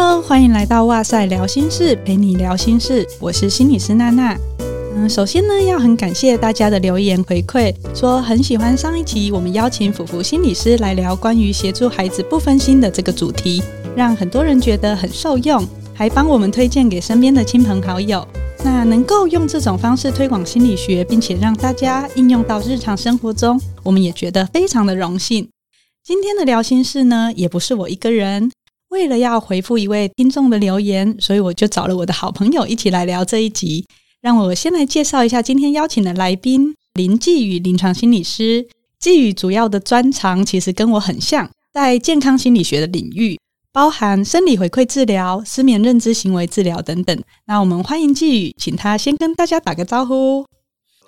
Hello，欢迎来到哇塞聊心事，陪你聊心事。我是心理师娜娜。嗯，首先呢，要很感谢大家的留言回馈，说很喜欢上一期我们邀请福福心理师来聊关于协助孩子不分心的这个主题，让很多人觉得很受用，还帮我们推荐给身边的亲朋好友。那能够用这种方式推广心理学，并且让大家应用到日常生活中，我们也觉得非常的荣幸。今天的聊心事呢，也不是我一个人。为了要回复一位听众的留言，所以我就找了我的好朋友一起来聊这一集。让我先来介绍一下今天邀请的来宾林继宇，临床心理师。继宇主要的专长其实跟我很像，在健康心理学的领域，包含生理回馈治疗、失眠认知行为治疗等等。那我们欢迎继宇，请他先跟大家打个招呼。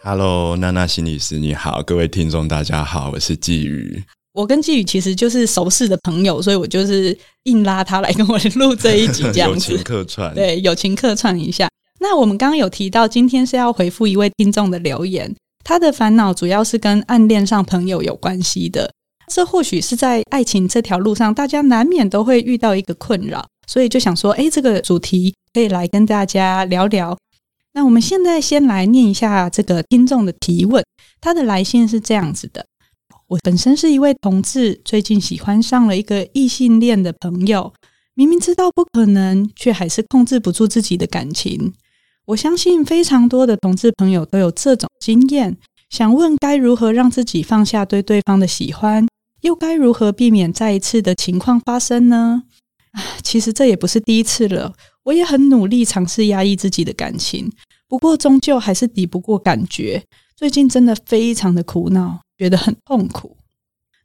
Hello，娜娜心理师你好，各位听众大家好，我是继宇。我跟季宇其实就是熟识的朋友，所以我就是硬拉他来跟我 录这一集，这样子。友情客串，对，友情客串一下。那我们刚刚有提到，今天是要回复一位听众的留言，他的烦恼主要是跟暗恋上朋友有关系的。这或许是在爱情这条路上，大家难免都会遇到一个困扰，所以就想说，哎，这个主题可以来跟大家聊聊。那我们现在先来念一下这个听众的提问，他的来信是这样子的。我本身是一位同志，最近喜欢上了一个异性恋的朋友，明明知道不可能，却还是控制不住自己的感情。我相信非常多的同志朋友都有这种经验，想问该如何让自己放下对对方的喜欢，又该如何避免再一次的情况发生呢？啊，其实这也不是第一次了，我也很努力尝试压抑自己的感情，不过终究还是抵不过感觉。最近真的非常的苦恼。觉得很痛苦。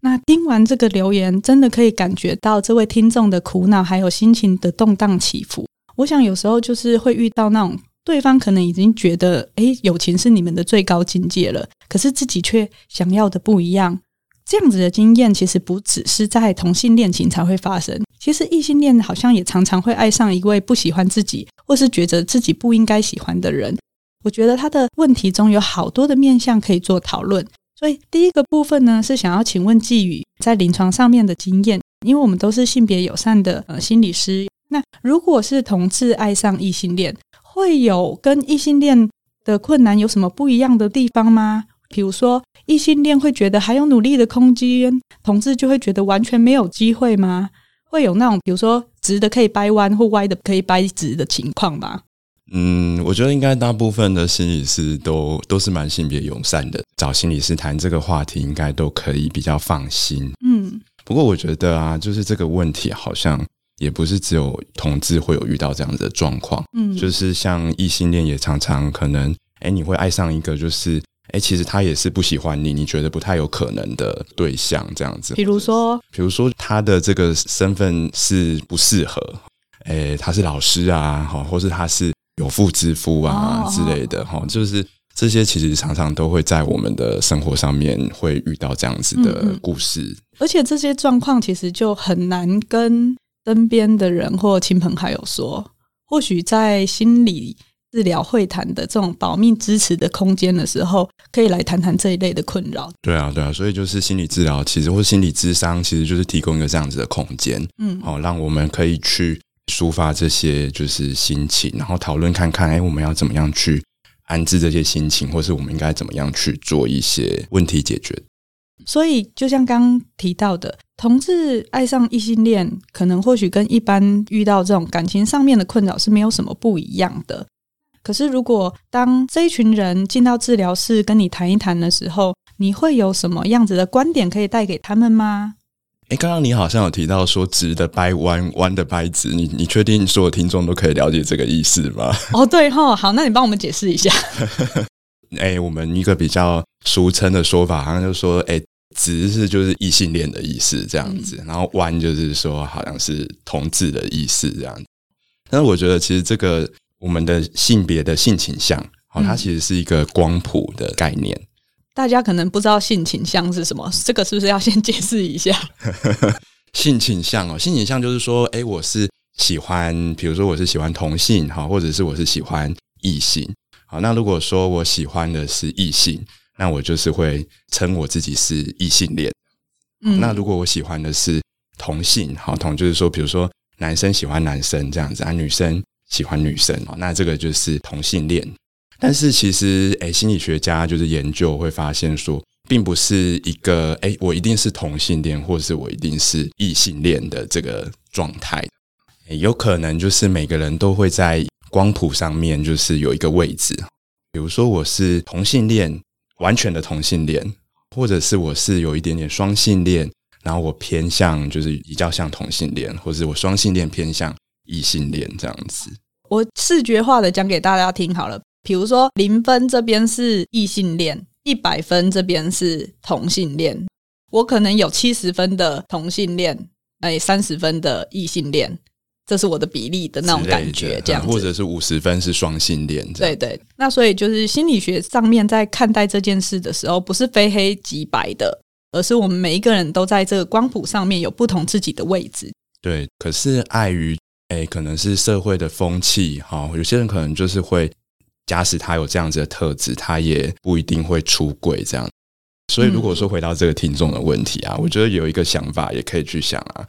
那听完这个留言，真的可以感觉到这位听众的苦恼，还有心情的动荡起伏。我想有时候就是会遇到那种对方可能已经觉得，诶，友情是你们的最高境界了，可是自己却想要的不一样。这样子的经验其实不只是在同性恋情才会发生，其实异性恋好像也常常会爱上一位不喜欢自己，或是觉得自己不应该喜欢的人。我觉得他的问题中有好多的面向可以做讨论。所以第一个部分呢，是想要请问寄宇在临床上面的经验，因为我们都是性别友善的呃心理师。那如果是同志爱上异性恋，会有跟异性恋的困难有什么不一样的地方吗？比如说异性恋会觉得还有努力的空间，同志就会觉得完全没有机会吗？会有那种比如说直的可以掰弯或歪的可以掰直的情况吗？嗯，我觉得应该大部分的心理师都都是蛮性别友善的，找心理师谈这个话题应该都可以比较放心。嗯，不过我觉得啊，就是这个问题好像也不是只有同志会有遇到这样子的状况。嗯，就是像异性恋也常常可能，哎，你会爱上一个就是，哎，其实他也是不喜欢你，你觉得不太有可能的对象这样子。比如说，比如说他的这个身份是不适合，哎，他是老师啊，好，或是他是。有妇之夫啊之类的哈，就是这些其实常常都会在我们的生活上面会遇到这样子的故事，嗯嗯，而且这些状况其实就很难跟身边的人或亲朋好友说。或许在心理治疗会谈的这种保密支持的空间的时候，可以来谈谈这一类的困扰。对啊，对啊，所以就是心理治疗其实或心理咨商，其实就是提供一个这样子的空间，嗯，好，让我们可以去。抒发这些就是心情，然后讨论看看，哎，我们要怎么样去安置这些心情，或是我们应该怎么样去做一些问题解决。所以，就像刚提到的，同志爱上异性恋，可能或许跟一般遇到这种感情上面的困扰是没有什么不一样的。可是，如果当这一群人进到治疗室跟你谈一谈的时候，你会有什么样子的观点可以带给他们吗？哎，刚刚你好像有提到说直的掰弯，弯的掰直，你你确定所有听众都可以了解这个意思吗？哦，对哈，好，那你帮我们解释一下。哎，我们一个比较俗称的说法，好像就是说，哎，直是就是异性恋的意思这样子，嗯、然后弯就是说好像是同志的意思这样子。但是我觉得其实这个我们的性别的性倾向，哦，它其实是一个光谱的概念。大家可能不知道性倾向是什么，这个是不是要先解释一下？性倾向哦，性倾向就是说，哎，我是喜欢，比如说我是喜欢同性哈，或者是我是喜欢异性。好，那如果说我喜欢的是异性，那我就是会称我自己是异性恋。嗯，那如果我喜欢的是同性，好，同就是说，比如说，男生喜欢男生这样子啊，女生喜欢女生啊，那这个就是同性恋。但是其实，诶，心理学家就是研究会发现说，并不是一个诶，我一定是同性恋，或是我一定是异性恋的这个状态。有可能就是每个人都会在光谱上面就是有一个位置，比如说我是同性恋，完全的同性恋，或者是我是有一点点双性恋。然后我偏向就是比较像同性恋，或者我双性恋偏向异性恋这样子。我视觉化的讲给大家听好了，比如说零分这边是异性恋，一百分这边是同性恋。我可能有七十分的同性恋，哎，三十分的异性恋，这是我的比例的那种感觉，这样子。或者是五十分是双性恋，对对。那所以就是心理学上面在看待这件事的时候，不是非黑即白的。而是我们每一个人都在这个光谱上面有不同自己的位置。对，可是碍于哎，可能是社会的风气哈，有些人可能就是会，假使他有这样子的特质，他也不一定会出轨这样。所以如果说回到这个听众的问题啊，嗯，我觉得有一个想法也可以去想啊，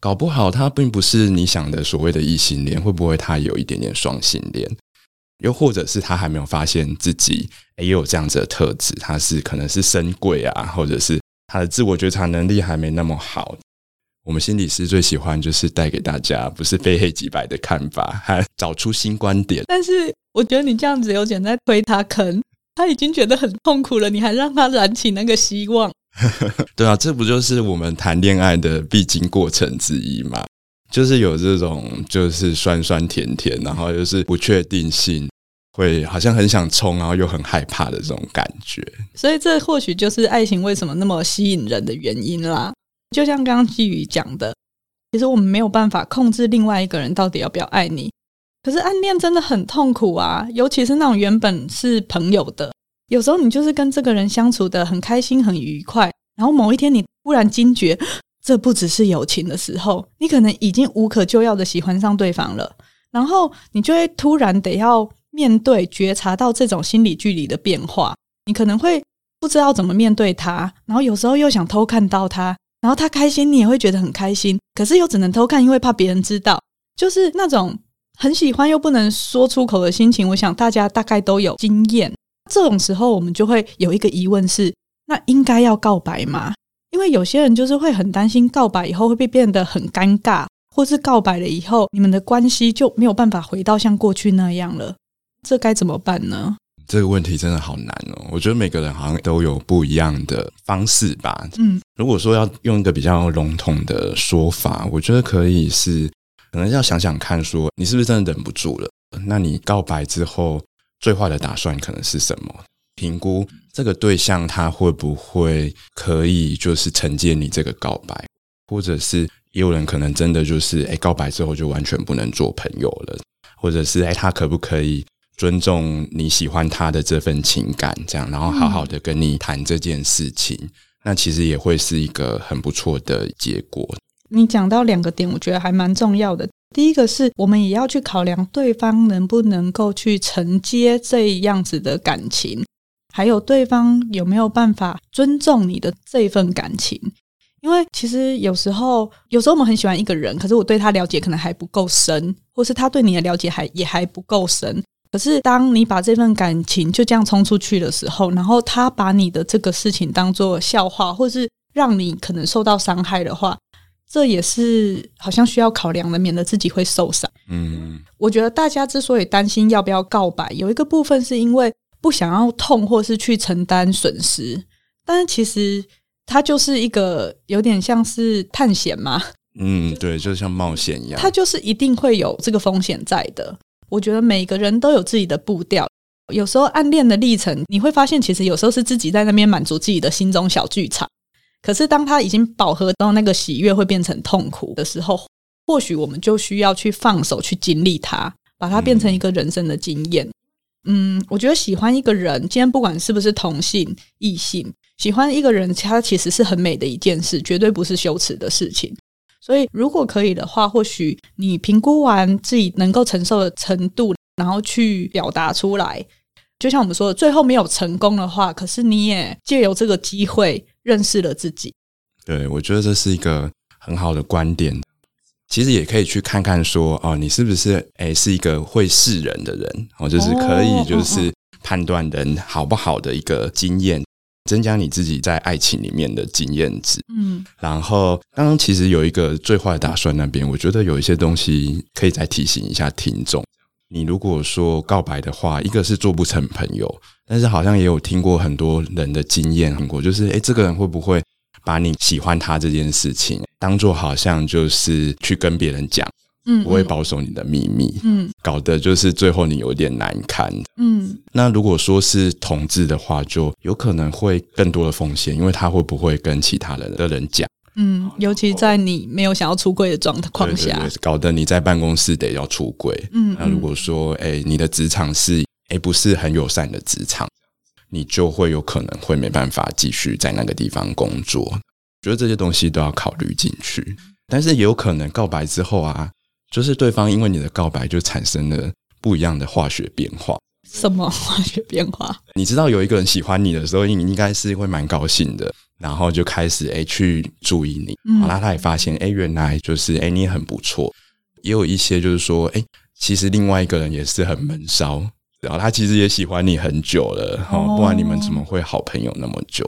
搞不好他并不是你想的所谓的异性恋，会不会他有一点点双性恋？又或者是他还没有发现自己诶也有这样子的特质，他是可能是深贵啊，或者是。他的自我觉察能力还没那么好，我们心理师最喜欢就是带给大家不是非黑即白的看法，还找出新观点。但是我觉得你这样子有点在推他坑，他已经觉得很痛苦了，你还让他燃起那个希望。对啊，这不就是我们谈恋爱的必经过程之一吗？就是有这种就是酸酸甜甜，然后又是不确定性。会好像很想冲，然后又很害怕的这种感觉，所以这或许就是爱情为什么那么吸引人的原因啦。就像刚刚季宇讲的，其实我们没有办法控制另外一个人到底要不要爱你，可是暗恋真的很痛苦啊，尤其是那种原本是朋友的，有时候你就是跟这个人相处得很开心、很愉快，然后某一天你突然惊觉，这不只是友情的时候，你可能已经无可救药的喜欢上对方了，然后你就会突然得要。面对觉察到这种心理距离的变化，你可能会不知道怎么面对他，然后有时候又想偷看到他，然后他开心，你也会觉得很开心，可是又只能偷看，因为怕别人知道，就是那种很喜欢又不能说出口的心情。我想大家大概都有经验。这种时候，我们就会有一个疑问是：那应该要告白吗？因为有些人就是会很担心告白以后会被变得很尴尬，或是告白了以后，你们的关系就没有办法回到像过去那样了。这该怎么办呢？这个问题真的好难哦。我觉得每个人好像都有不一样的方式吧。嗯，如果说要用一个比较笼统的说法，我觉得可以是，可能要想想看，说你是不是真的忍不住了？那你告白之后，最坏的打算可能是什么？评估这个对象他会不会可以就是承接你这个告白，或者是也有人可能真的就是，哎，告白之后就完全不能做朋友了，或者是，哎，他可不可以？尊重你喜欢他的这份情感，这样，然后好好的跟你谈这件事情，那其实也会是一个很不错的结果。你讲到两个点，我觉得还蛮重要的。第一个是我们也要去考量对方能不能够去承接这样子的感情，还有对方有没有办法尊重你的这份感情。因为其实有时候，有时候我们很喜欢一个人，可是我对他了解可能还不够深，或是他对你的了解还也还不够深。可是，当你把这份感情就这样冲出去的时候，然后他把你的这个事情当做笑话，或是让你可能受到伤害的话，这也是好像需要考量的，免得自己会受伤。嗯，我觉得大家之所以担心要不要告白，有一个部分是因为不想要痛，或是去承担损失。但是其实它就是一个有点像是探险嘛。嗯，对，就像冒险一样，它就是一定会有这个风险在的。我觉得每个人都有自己的步调，有时候暗恋的历程，你会发现其实有时候是自己在那边满足自己的心中小剧场。可是当他已经饱和到那个喜悦会变成痛苦的时候，或许我们就需要去放手去经历它，把它变成一个人生的经验。嗯，我觉得喜欢一个人，今天不管是不是同性、异性，喜欢一个人，他其实是很美的一件事，绝对不是羞耻的事情。所以，如果可以的话，或许你评估完自己能够承受的程度，然后去表达出来。就像我们说的，最后没有成功的话，可是你也借由这个机会认识了自己。对，我觉得这是一个很好的观点。其实也可以去看看说，哦，你是不是诶是一个会识人的人，哦，就是可以就是判断人好不好的一个经验。增加你自己在爱情里面的经验值，嗯，然后刚刚其实有一个最坏的打算那边，我觉得有一些东西可以再提醒一下听众。你如果说告白的话，一个是做不成朋友，但是好像也有听过很多人的经验，很过就是，诶，这个人会不会把你喜欢他这件事情当做好像就是去跟别人讲。嗯，不会保守你的秘密，嗯，搞得就是最后你有点难堪，嗯。那如果说是同志的话，就有可能会更多的风险，因为他会不会跟其他人的人讲，嗯，尤其在你没有想要出柜的状况下，搞得你在办公室得要出柜，嗯。那如果说，哎，你的职场是哎不是很友善的职场，你就会有可能会没办法继续在那个地方工作。觉得这些东西都要考虑进去，但是也有可能告白之后啊。就是对方因为你的告白就产生了不一样的化学变化。什么化学变化？你知道有一个人喜欢你的时候，你应该是会蛮高兴的，然后就开始诶去注意你。好啦，他也发现诶原来就是诶你也很不错。也有一些就是说诶其实另外一个人也是很闷骚，然后他其实也喜欢你很久了，哦，不然你们怎么会好朋友那么久？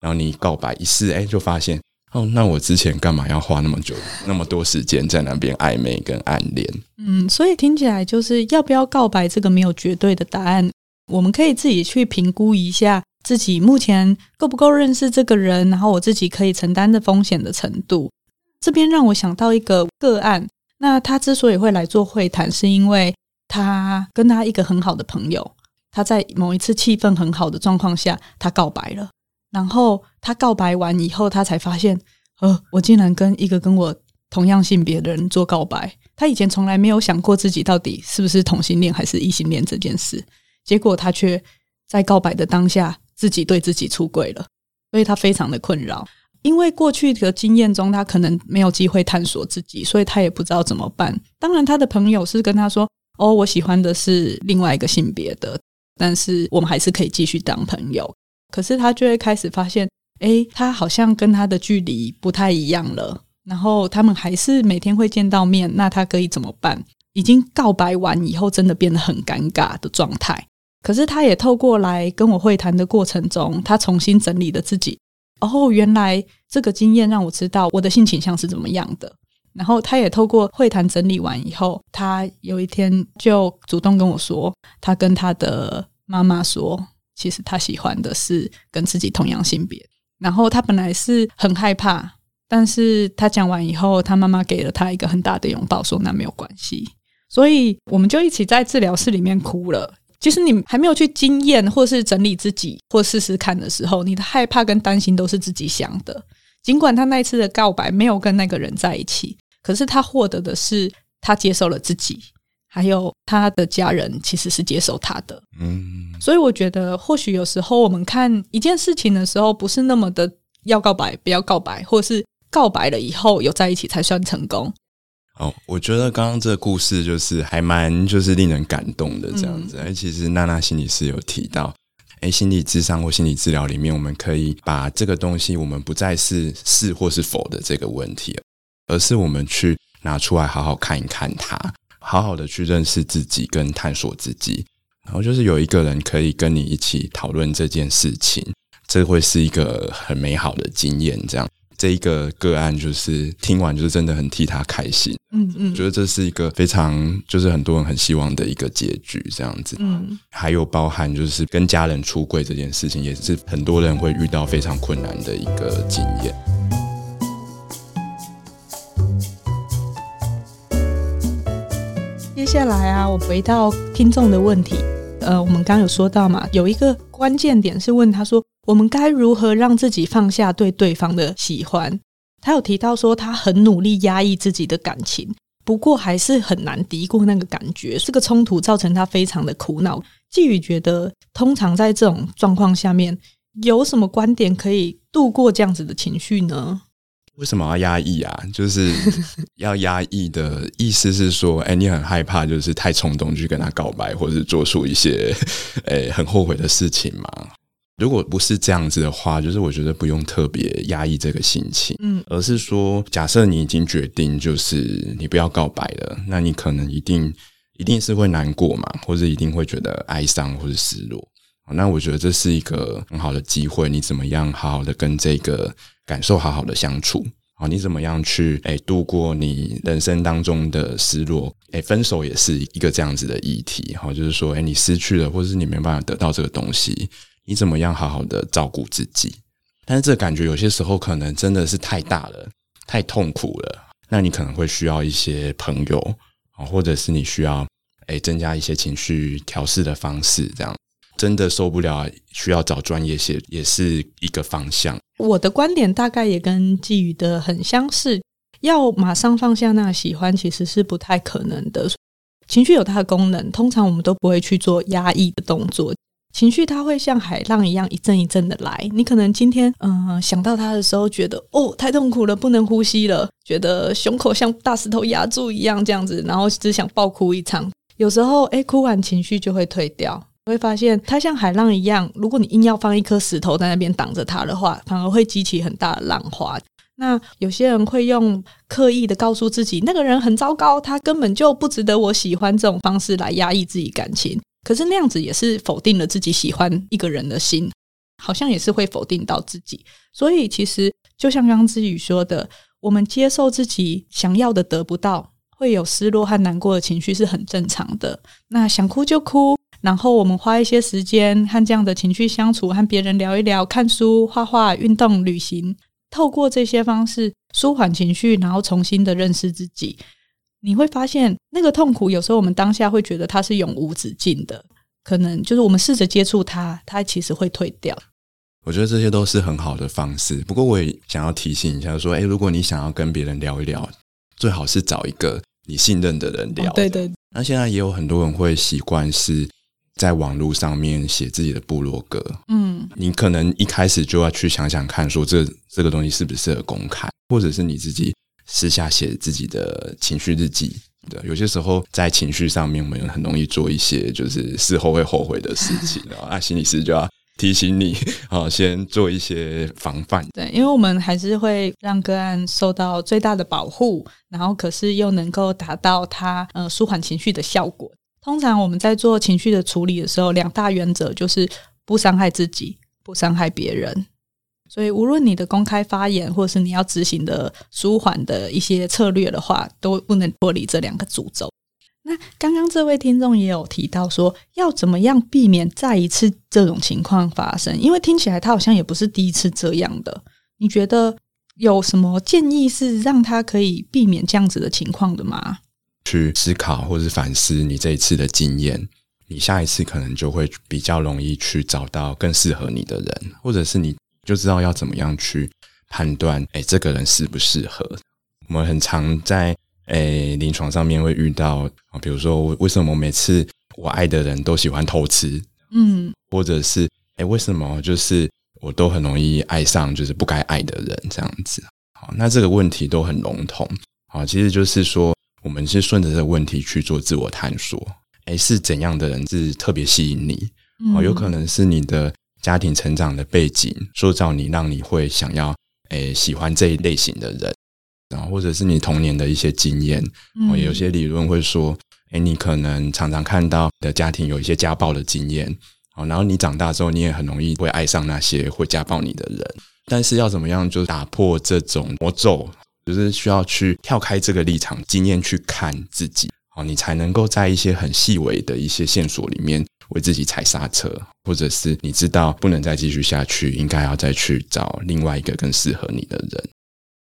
然后你告白一试，诶就发现。哦，那我之前干嘛要花那么久、那么多时间在那边暧昧跟暗恋？嗯，所以听起来就是要不要告白这个没有绝对的答案，我们可以自己去评估一下自己目前够不够认识这个人，然后我自己可以承担的风险的程度。这边让我想到一个个案，那他之所以会来做会谈，是因为他跟他一个很好的朋友，他在某一次气氛很好的状况下，他告白了。然后他告白完以后，他才发现，呃，我竟然跟一个跟我同样性别的人做告白。他以前从来没有想过自己到底是不是同性恋还是异性恋这件事。结果他却在告白的当下，自己对自己出柜了，所以他非常的困扰。因为过去的经验中，他可能没有机会探索自己，所以他也不知道怎么办。当然，他的朋友是跟他说：“哦，我喜欢的是另外一个性别的，但是我们还是可以继续当朋友。”可是他就会开始发现，诶，他好像跟他的距离不太一样了。然后他们还是每天会见到面，那他可以怎么办？已经告白完以后，真的变得很尴尬的状态。可是他也透过来跟我会谈的过程中，他重新整理了自己。哦，原来这个经验让我知道我的性倾向是怎么样的。然后他也透过会谈整理完以后，他有一天就主动跟我说，他跟他的妈妈说。其实他喜欢的是跟自己同样性别，然后他本来是很害怕，但是他讲完以后，他妈妈给了他一个很大的拥抱，说那没有关系，所以我们就一起在治疗室里面哭了。其实你还没有去经验或是整理自己或试试看的时候，你的害怕跟担心都是自己想的。尽管他那一次的告白没有跟那个人在一起，可是他获得的是他接受了自己。还有他的家人其实是接受他的，嗯，所以我觉得或许有时候我们看一件事情的时候，不是那么的要告白，不要告白，或是告白了以后有在一起才算成功。哦，我觉得刚刚这个故事就是还蛮就是令人感动的这样子。哎，其实娜娜心理师有提到，哎，心理智商或心理治疗里面，我们可以把这个东西，我们不再是是或是否的这个问题，而是我们去拿出来好好看一看它。好好的去认识自己跟探索自己，然后就是有一个人可以跟你一起讨论这件事情，这会是一个很美好的经验。这样，这一个个案就是听完就是真的很替他开心。嗯嗯，觉得这是一个非常就是很多人很希望的一个结局。这样子，嗯，还有包含就是跟家人出柜这件事情，也是很多人会遇到非常困难的一个经验。接下来啊，我回到听众的问题。呃，我们刚有说到嘛，有一个关键点是问他说，我们该如何让自己放下对对方的喜欢？他有提到说，他很努力压抑自己的感情，不过还是很难敌过那个感觉。这个冲突造成他非常的苦恼。季宇觉得，通常在这种状况下面，有什么观点可以度过这样子的情绪呢？为什么要压抑啊？就是要压抑的意思是说，哎，你很害怕，就是太冲动去跟他告白，或者是做出一些，哎，很后悔的事情嘛。如果不是这样子的话，就是我觉得不用特别压抑这个心情，嗯，而是说，假设你已经决定就是你不要告白了，那你可能一定一定是会难过嘛，或者一定会觉得哀伤或者失落。那我觉得这是一个很好的机会，你怎么样好好的跟这个感受好好的相处？好，你怎么样去诶度过你人生当中的失落？诶，分手也是一个这样子的议题，好，就是说，诶，你失去了，或者是你没办法得到这个东西。你怎么样好好的照顾自己？但是这感觉有些时候可能真的是太大了，太痛苦了。那你可能会需要一些朋友啊，或者是你需要诶增加一些情绪调试的方式。这样真的受不了，需要找专业协也是一个方向。我的观点大概也跟季宇的很相似，要马上放下那个喜欢，其实是不太可能的。情绪有它的功能，通常我们都不会去做压抑的动作。情绪它会像海浪一样一阵一阵的来，你可能今天嗯、想到它的时候，觉得哦太痛苦了，不能呼吸了，觉得胸口像大石头压住一样这样子，然后只想爆哭一场。有时候诶哭完情绪就会退掉，会发现它像海浪一样，如果你硬要放一颗石头在那边挡着它的话，反而会激起很大的浪花。那有些人会用刻意的告诉自己，那个人很糟糕，他根本就不值得我喜欢，这种方式来压抑自己感情。可是那样子也是否定了自己喜欢一个人的心，好像也是会否定到自己。所以其实就像刚刚之宇说的，我们接受自己想要的得不到，会有失落和难过的情绪是很正常的。那想哭就哭，然后我们花一些时间和这样的情绪相处，和别人聊一聊，看书、画画、运动、旅行，透过这些方式舒缓情绪，然后重新的认识自己。你会发现，那个痛苦有时候我们当下会觉得它是永无止境的，可能就是我们试着接触它，它其实会退掉。我觉得这些都是很好的方式。不过我也想要提醒一下，说，诶，如果你想要跟别人聊一聊，最好是找一个你信任的人聊。哦，对对。那现在也有很多人会习惯是在网络上面写自己的部落格。嗯，你可能一开始就要去想想看，说这这个东西适不适合公开，或者是你自己。私下写自己的情绪日记，对，有些时候在情绪上面，我们很容易做一些就是事后会后悔的事情，然后啊，心理师就要提醒你，好，先做一些防范。对，因为我们还是会让个案受到最大的保护，然后可是又能够达到他呃舒缓情绪的效果。通常我们在做情绪的处理的时候，两大原则就是不伤害自己，不伤害别人。所以，无论你的公开发言，或是你要执行的舒缓的一些策略的话，都不能脱离这两个主轴。那刚刚这位听众也有提到说，要怎么样避免再一次这种情况发生？因为听起来他好像也不是第一次这样的。你觉得有什么建议是让他可以避免这样子的情况的吗？去思考或是反思你这一次的经验，你下一次可能就会比较容易去找到更适合你的人，或者是你。就知道要怎么样去判断，哎，这个人适不适合？我们很常在哎临床上面会遇到啊，比如说为什么每次我爱的人都喜欢偷吃？嗯，或者是哎，为什么就是我都很容易爱上就是不该爱的人这样子？好，那这个问题都很笼统。好，其实就是说，我们是顺着这个问题去做自我探索。哎，是怎样的人是特别吸引你？哦，有可能是你的。家庭成长的背景塑造你，让你会想要诶、欸、喜欢这一类型的人，然后或者是你童年的一些经验。嗯，有些理论会说，诶、欸，你可能常常看到你的家庭有一些家暴的经验，好，然后你长大之后，你也很容易会爱上那些会家暴你的人。但是要怎么样就打破这种魔咒，就是需要去跳开这个立场经验去看自己，好，你才能够在一些很细微的一些线索里面。为自己踩刹车，或者是你知道不能再继续下去，应该要再去找另外一个更适合你的人。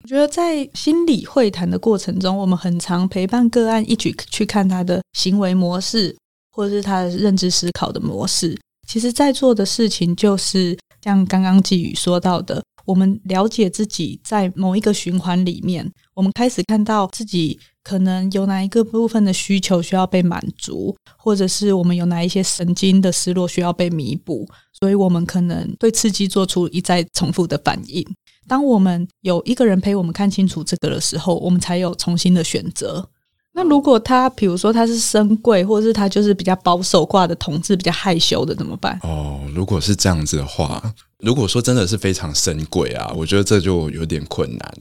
我觉得在心理会谈的过程中，我们很常陪伴个案一起去看他的行为模式，或者是他的认知思考的模式。其实，在做的事情就是像刚刚季宇说到的，我们了解自己在某一个循环里面，我们开始看到自己。可能有哪一个部分的需求需要被满足，或者是我们有哪一些神经的失落需要被弥补，所以我们可能对刺激做出一再重复的反应。当我们有一个人陪我们看清楚这个的时候，我们才有重新的选择。那如果他，比如说他是深贵，或者是他就是比较保守挂的同志，比较害羞的，怎么办？哦，如果是这样子的话，如果说真的是非常深贵啊，我觉得这就有点困难。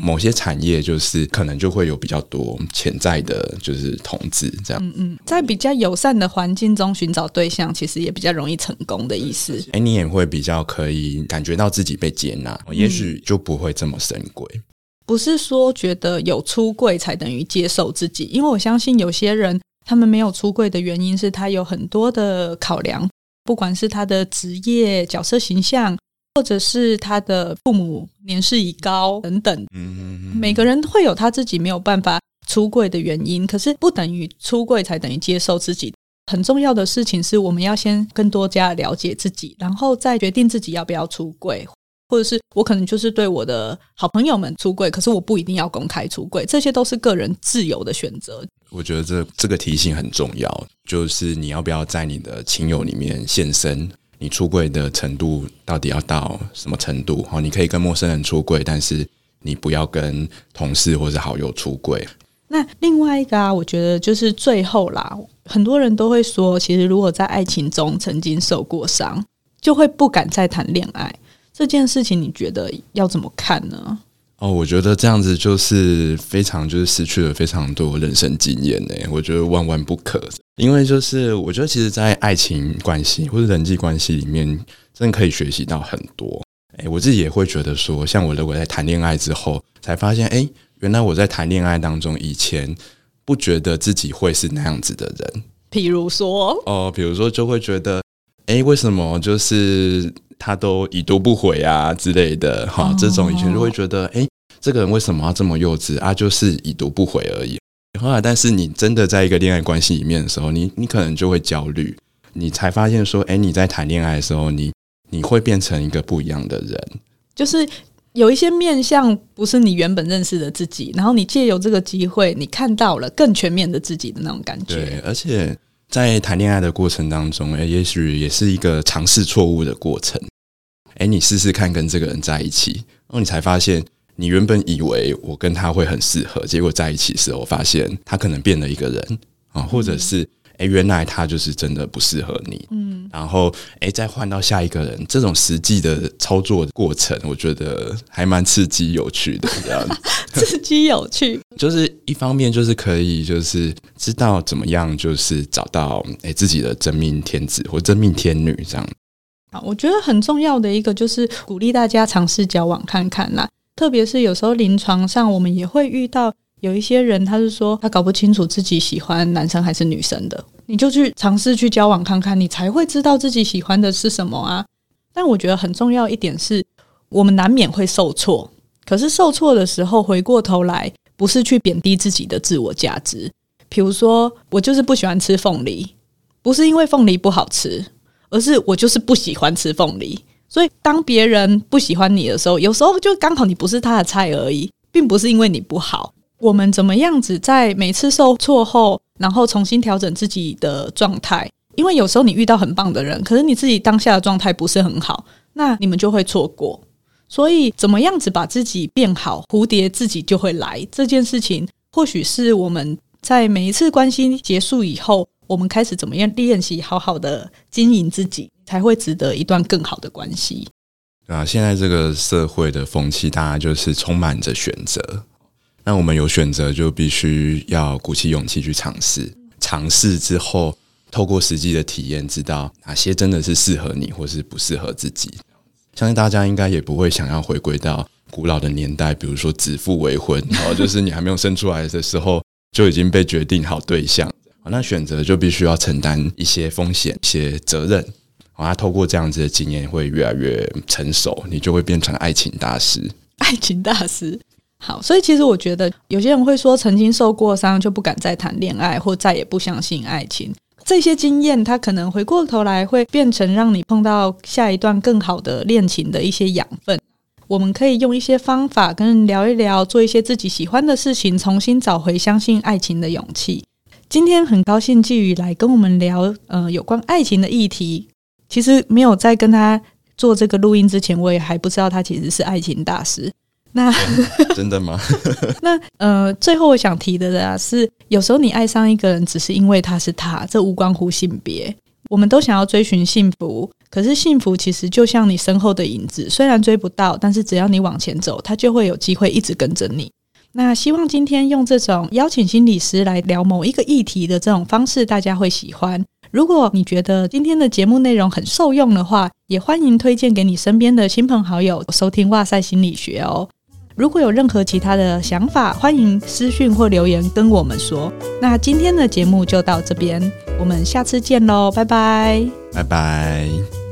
某些产业就是可能就会有比较多潜在的，就是同志这样。嗯嗯，在比较友善的环境中寻找对象，其实也比较容易成功的意思。哎，你也会比较可以感觉到自己被接纳，也许就不会这么深贵。嗯不是说觉得有出柜才等于接受自己，因为我相信有些人他们没有出柜的原因是他有很多的考量，不管是他的职业、角色形象，或者是他的父母年事已高等等。嗯，每个人会有他自己没有办法出柜的原因，可是不等于出柜才等于接受自己。很重要的事情是我们要先更多加了解自己，然后再决定自己要不要出柜。或者是我可能就是对我的好朋友们出柜，可是我不一定要公开出柜，这些都是个人自由的选择。我觉得这这个提醒很重要，就是你要不要在你的亲友里面现身，你出柜的程度到底要到什么程度？哦，你可以跟陌生人出柜，但是你不要跟同事或是好友出柜。那另外一个啊，我觉得就是最后啦，很多人都会说，其实如果在爱情中曾经受过伤，就会不敢再谈恋爱。这件事情你觉得要怎么看呢？哦，我觉得这样子就是非常就是失去了非常多人生经验呢。我觉得万万不可，因为就是我觉得其实，在爱情关系或者人际关系里面，真的可以学习到很多。诶，我自己也会觉得说，像我如果在谈恋爱之后，才发现，诶，原来我在谈恋爱当中，以前不觉得自己会是那样子的人。比如说，哦，比如说就会觉得，诶，为什么就是。他都已读不回啊之类的，哈，这种以前就会觉得，哎，这个人为什么要这么幼稚啊？就是已读不回而已。后来，但是你真的在一个恋爱关系里面的时候，你你可能就会焦虑，你才发现说，哎，你在谈恋爱的时候，你你会变成一个不一样的人，就是有一些面相不是你原本认识的自己，然后你借由这个机会，你看到了更全面的自己的那种感觉。对，而且。在谈恋爱的过程当中，诶，也许也是一个尝试错误的过程。诶，你试试看跟这个人在一起，然后你才发现，你原本以为我跟他会很适合，结果在一起时候发现他可能变了一个人啊，或者是。哎，原来他就是真的不适合你。嗯，然后哎，再换到下一个人，这种实际的操作的过程，我觉得还蛮刺激有趣的。这样 刺激有趣，就是一方面就是可以就是知道怎么样，就是找到哎自己的真命天子或真命天女这样。啊，我觉得很重要的一个就是鼓励大家尝试交往看看啦，特别是有时候临床上我们也会遇到。有一些人，他是说他搞不清楚自己喜欢男生还是女生的，你就去尝试去交往看看，你才会知道自己喜欢的是什么啊。但我觉得很重要一点是，我们难免会受挫，可是受挫的时候，回过头来不是去贬低自己的自我价值。比如说，我就是不喜欢吃凤梨，不是因为凤梨不好吃，而是我就是不喜欢吃凤梨。所以，当别人不喜欢你的时候，有时候就刚好你不是他的菜而已，并不是因为你不好。我们怎么样子在每次受挫后，然后重新调整自己的状态？因为有时候你遇到很棒的人，可是你自己当下的状态不是很好，那你们就会错过。所以，怎么样子把自己变好，蝴蝶自己就会来。这件事情，或许是我们在每一次关系结束以后，我们开始怎么样练习，好好的经营自己，才会值得一段更好的关系。啊，现在这个社会的风气，大家就是充满着选择。那我们有选择，就必须要鼓起勇气去尝试。尝试之后，透过实际的体验，知道哪些真的是适合你，或是不适合自己。相信大家应该也不会想要回归到古老的年代，比如说指腹为婚，然 后就是你还没有生出来的时候就已经被决定好对象。那选择就必须要承担一些风险、一些责任。他，透过这样子的经验，会越来越成熟，你就会变成爱情大师。爱情大师。好，所以其实我觉得有些人会说，曾经受过伤就不敢再谈恋爱，或再也不相信爱情。这些经验，它可能回过头来会变成让你碰到下一段更好的恋情的一些养分。我们可以用一些方法跟聊一聊，做一些自己喜欢的事情，重新找回相信爱情的勇气。今天很高兴季宇来跟我们聊，呃，有关爱情的议题。其实没有在跟他做这个录音之前，我也还不知道他其实是爱情大师。那真的吗？那呃，最后我想提的啊，是有时候你爱上一个人，只是因为他是他，这无关乎性别。我们都想要追寻幸福，可是幸福其实就像你身后的影子，虽然追不到，但是只要你往前走，他就会有机会一直跟着你。那希望今天用这种邀请心理师来聊某一个议题的这种方式，大家会喜欢。如果你觉得今天的节目内容很受用的话，也欢迎推荐给你身边的亲朋好友收听《哇塞心理学》哦。如果有任何其他的想法，欢迎私讯或留言跟我们说。那今天的节目就到这边，我们下次见喽，拜拜，拜拜。